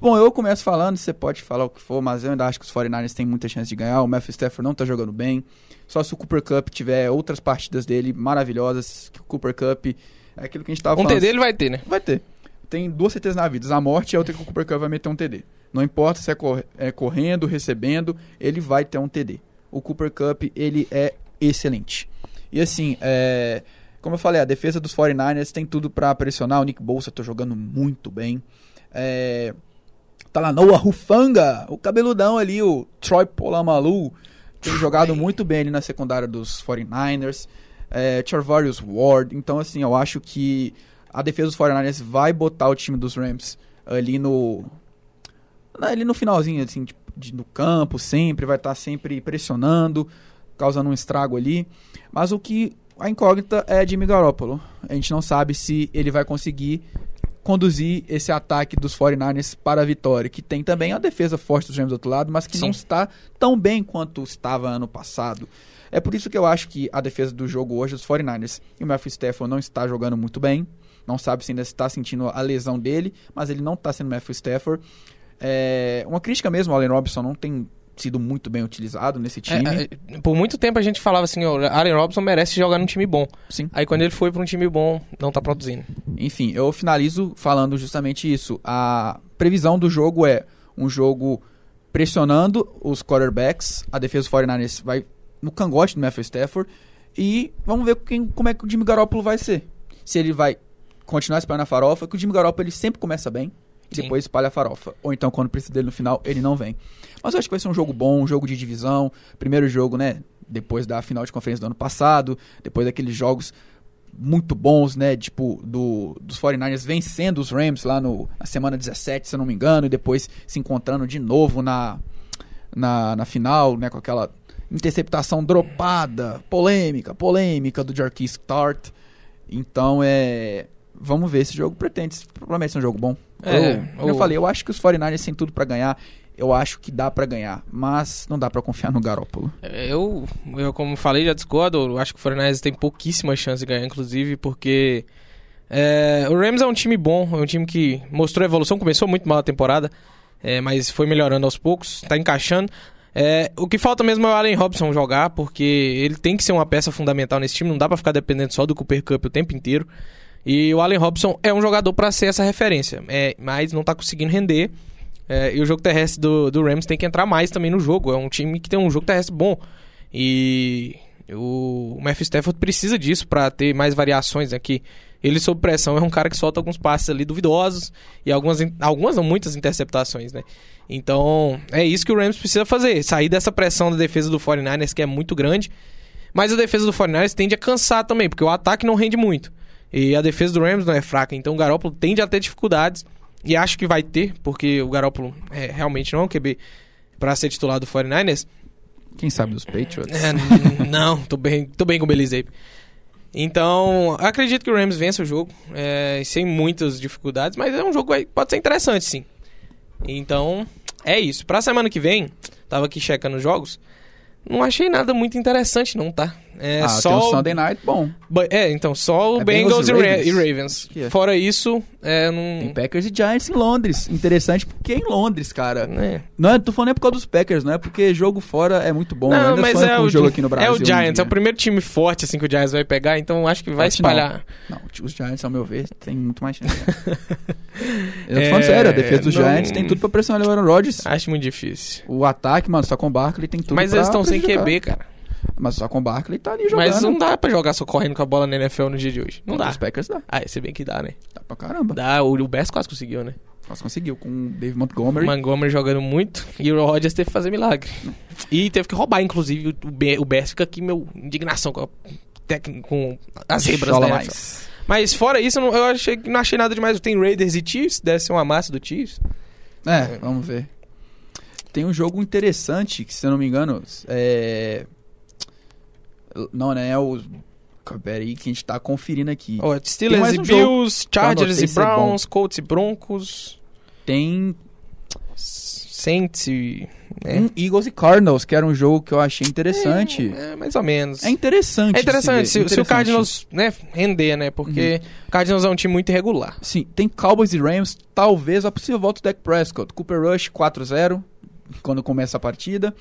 Bom, eu começo falando, você pode falar o que for, mas eu ainda acho que os 49ers têm muita chance de ganhar. O Matthew Stafford não tá jogando bem. Só se o Cooper Cup tiver outras partidas dele maravilhosas, que o Cooper Cup é aquilo que a gente tava Um falando. TD ele vai ter, né? Vai ter. Tem duas certezas na vida. A morte é outra que o Cooper Cup vai meter um TD. Não importa se é, cor- é correndo, recebendo, ele vai ter um TD. O Cooper Cup, ele é excelente. E assim, é, como eu falei, a defesa dos 49ers tem tudo pra pressionar. O Nick Bolsa tá jogando muito bem. É, tá lá Noah Rufanga, o cabeludão ali, o Troy Polamalu, tem jogado muito bem ali na secundária dos 49ers. É, Charvarius Ward. Então, assim, eu acho que a defesa dos 49ers vai botar o time dos Rams ali no. Ali no finalzinho, assim, de, de- no campo, sempre, vai estar sempre pressionando, causando um estrago ali. Mas o que. A incógnita é Jimmy Garoppolo. A gente não sabe se ele vai conseguir conduzir esse ataque dos 49ers para a vitória, que tem também a defesa forte dos Rams do outro lado, mas que Sim. não está tão bem quanto estava ano passado. É por isso que eu acho que a defesa do jogo hoje dos 49ers e o Matthew Stafford não está jogando muito bem. Não sabe se ainda está sentindo a lesão dele, mas ele não está sendo Matthew Stafford. É, uma crítica mesmo, o Allen Robinson não tem sido muito bem utilizado nesse time. É, é, por muito tempo a gente falava assim, ó, Allen Robinson merece jogar num time bom. Sim. Aí quando ele foi pra um time bom, não tá produzindo. Enfim, eu finalizo falando justamente isso. A previsão do jogo é um jogo pressionando os quarterbacks. A defesa dos 49ers vai no cangote do Matthew Stafford. E vamos ver quem, como é que o Jimmy Garoppolo vai ser. Se ele vai continuar espalhando a farofa, que o Jimmy Garoppolo ele sempre começa bem e Sim. depois espalha a farofa. Ou então, quando precisa dele no final, ele não vem. Mas eu acho que vai ser um jogo bom, um jogo de divisão. Primeiro jogo, né? Depois da final de conferência do ano passado, depois daqueles jogos muito bons, né? Tipo, do, dos 49ers vencendo os Rams lá no, na semana 17, se eu não me engano, e depois se encontrando de novo na, na, na final, né? Com aquela interceptação dropada, polêmica, polêmica do Jarquis Tart. Então, é. Vamos ver, esse jogo pretende, promete ser um jogo bom. É, eu, como eu falei, eu acho que os 49ers têm tudo pra ganhar. Eu acho que dá pra ganhar, mas não dá pra confiar no Garópolo. É, Eu, eu como falei, já discordo. Eu acho que o Fortnite tem pouquíssima chance de ganhar, inclusive, porque é, o Rams é um time bom, é um time que mostrou evolução, começou muito mal a temporada, é, mas foi melhorando aos poucos, tá encaixando. É, o que falta mesmo é o Allen Robson jogar, porque ele tem que ser uma peça fundamental nesse time, não dá pra ficar dependendo só do Cooper Cup o tempo inteiro. E o Allen Robson é um jogador pra ser essa referência, é, mas não tá conseguindo render. É, e o jogo terrestre do, do Rams tem que entrar mais também no jogo. É um time que tem um jogo terrestre bom. E O, Matthew Stafford precisa disso pra ter mais variações aqui. Ele, sob pressão, é um cara que solta alguns passes ali duvidosos e algumas, algumas não, muitas interceptações, né? Então, é isso que o Rams precisa fazer. Sair dessa pressão da defesa do 49ers, que é muito grande. Mas a defesa do 49ers tende a cansar também, porque o ataque não rende muito. E a defesa do Rams não é fraca. Então o Garoppolo tende a ter dificuldades. E acho que vai ter, porque o Garoppolo é, realmente não é um QB pra ser titular do 49ers. Quem sabe dos Patriots? É, não, tô bem, tô bem com o Belisape. Então, acredito que o Rams vença o jogo, é, sem muitas dificuldades, mas é um jogo que pode ser interessante, sim. Então, é isso. Pra semana que vem, tava aqui checando os jogos, não achei nada muito interessante não, tá? É ah, só tem um o- Sunday Night bom. É, então, só o É Bengals, Bengals e Ra- Ravens. e Ravens. É. Fora isso, é, não... Tem Packers e Giants em Londres. Interessante porque é em Londres, cara. É. Não é, tô falando é por causa dos Packers, não é porque jogo fora é muito bom. Não, mas é com o, jogo aqui no Brasil. é o Giants, é o primeiro time forte assim que o Giants vai pegar, então acho que vai não. espalhar. Não, os Giants, ao meu ver, tem muito mais chance. Eu tô É, falando sério, a defesa dos não- Giants tem tudo pra pressionar o Aaron Rodgers. Acho muito difícil. O ataque, mano, só com o Barkley tem tudo Mas pra eles estão sem. QB, cara. Mas só com o Barkley tá ali jogando. Mas não dá pra jogar só correndo com a bola na NFL no dia de hoje. Não Contra dá. Os Packers dá. Ah, se bem que dá, né? Dá pra caramba. Dá, o, o Bears quase conseguiu, né? Quase conseguiu com o Dave O Montgomery. Montgomery jogando muito e o Rodgers teve que fazer milagre. E teve que roubar, inclusive, o, o Bears fica aqui, meu, indignação com, a, com as zebras Chola da NFL. mais. Mas fora isso, eu, não, eu achei, não achei nada demais. Tem Raiders e Chiefs, deve ser uma massa do Chiefs. É, vamos ver. Tem um jogo interessante, que se eu não me engano, é... Não, né, é o... Pera aí que a gente tá conferindo aqui. Ó, Steelers e um Bills, Chargers e. Browns, Colts e Broncos, Tem Saints e... É. um Eagles e Cardinals, que era um jogo que eu achei interessante. É, é, mais ou menos. É interessante. É interessante, se, se ver, se o interessante. Cardinals né, render, né? Porque o Cardinals é um time muito irregular. Sim, tem Cowboys e Rams, talvez a possível volta do Dak Prescott. Cooper Rush 4-0, quando começa a partida.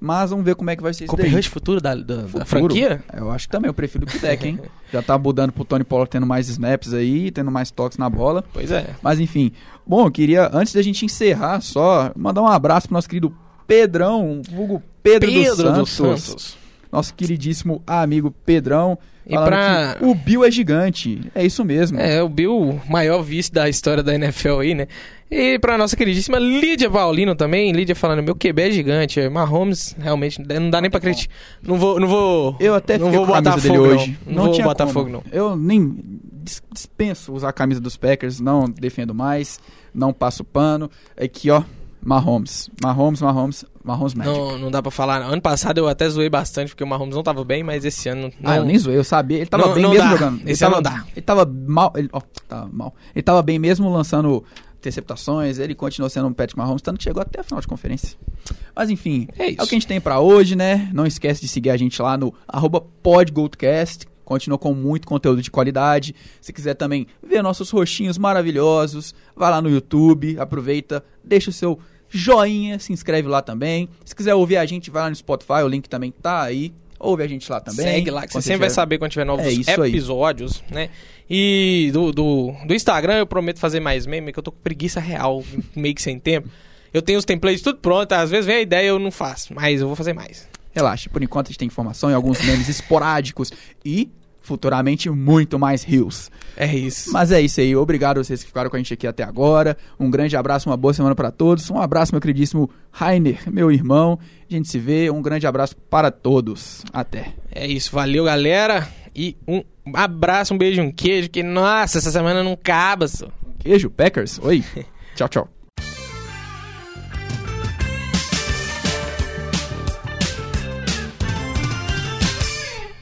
Mas vamos ver como é que vai ser isso Cooper daí. Rush futuro da, da, da Futuro? franquia? Eu acho que também, eu prefiro o Dak, hein? Já tá mudando pro Tony Pollard tendo mais snaps aí, tendo mais toques na bola. Pois é. Mas enfim, bom, eu queria, antes da gente encerrar, só mandar um abraço pro nosso querido Pedrão, vulgo Pedro, Pedro dos dos Santos. Nosso queridíssimo amigo Pedrão. E pra- que o Bill é gigante. É isso mesmo. É, o Bill, maior vice da história da NFL aí, né? E pra nossa queridíssima Lídia Paulino também. Lídia falando, meu QB é gigante. é, Mahomes, realmente, não dá nem pra criticar. Não vou, não vou... Eu até não vou botar fogo, hoje. Não, não vou tinha botar como. fogo, não. Eu nem dis- dispenso usar a camisa dos Packers, não defendo mais, não passo pano. Aqui, ó, Mahomes. Mahomes, Mahomes, Mahomes Magic. Não, não dá pra falar. Ano passado eu até zoei bastante porque o Mahomes não tava bem, mas esse ano não. Ah, eu nem zoei, eu sabia. Ele tava Não- bem não mesmo dá. jogando. Ele Esse tava, ano não dá. Ele tava mal. Ele, ó, tava mal. Ele tava bem mesmo lançando interceptações. Ele continuou sendo um Patrick Mahomes, tanto que chegou até a final de conferência. Mas enfim, É é, o que a gente tem pra hoje, né? Não esquece de seguir a gente lá no arroba podgoldcast. Continua com muito conteúdo de qualidade. Se quiser também ver nossos roxinhos maravilhosos, vai lá no YouTube, aproveita, deixa o seu joinha, se inscreve lá também. Se quiser ouvir a gente, vai lá no Spotify, o link também tá aí. Ouve a gente lá também. Segue lá, que você sempre vai tiver- saber quando tiver novos É isso aí. episódios, né? E do, do, do Instagram eu prometo fazer mais meme, que eu tô com preguiça real, meio que sem tempo. Eu tenho os templates tudo pronto, às vezes vem a ideia e eu não faço, mas eu vou fazer mais. Relaxa, por enquanto a gente tem informação e alguns memes esporádicos e futuramente muito mais rios. É isso. Mas é isso aí, obrigado a vocês que ficaram com a gente aqui até agora. Um grande abraço, uma boa semana para todos. Um abraço, meu queridíssimo Rainer, meu irmão. A gente se vê, um grande abraço para todos. Até. É isso, valeu galera. E um abraço, um beijo, um queijo, que nossa, essa semana não acaba, só. Queijo, Packers. Oi. tchau, tchau.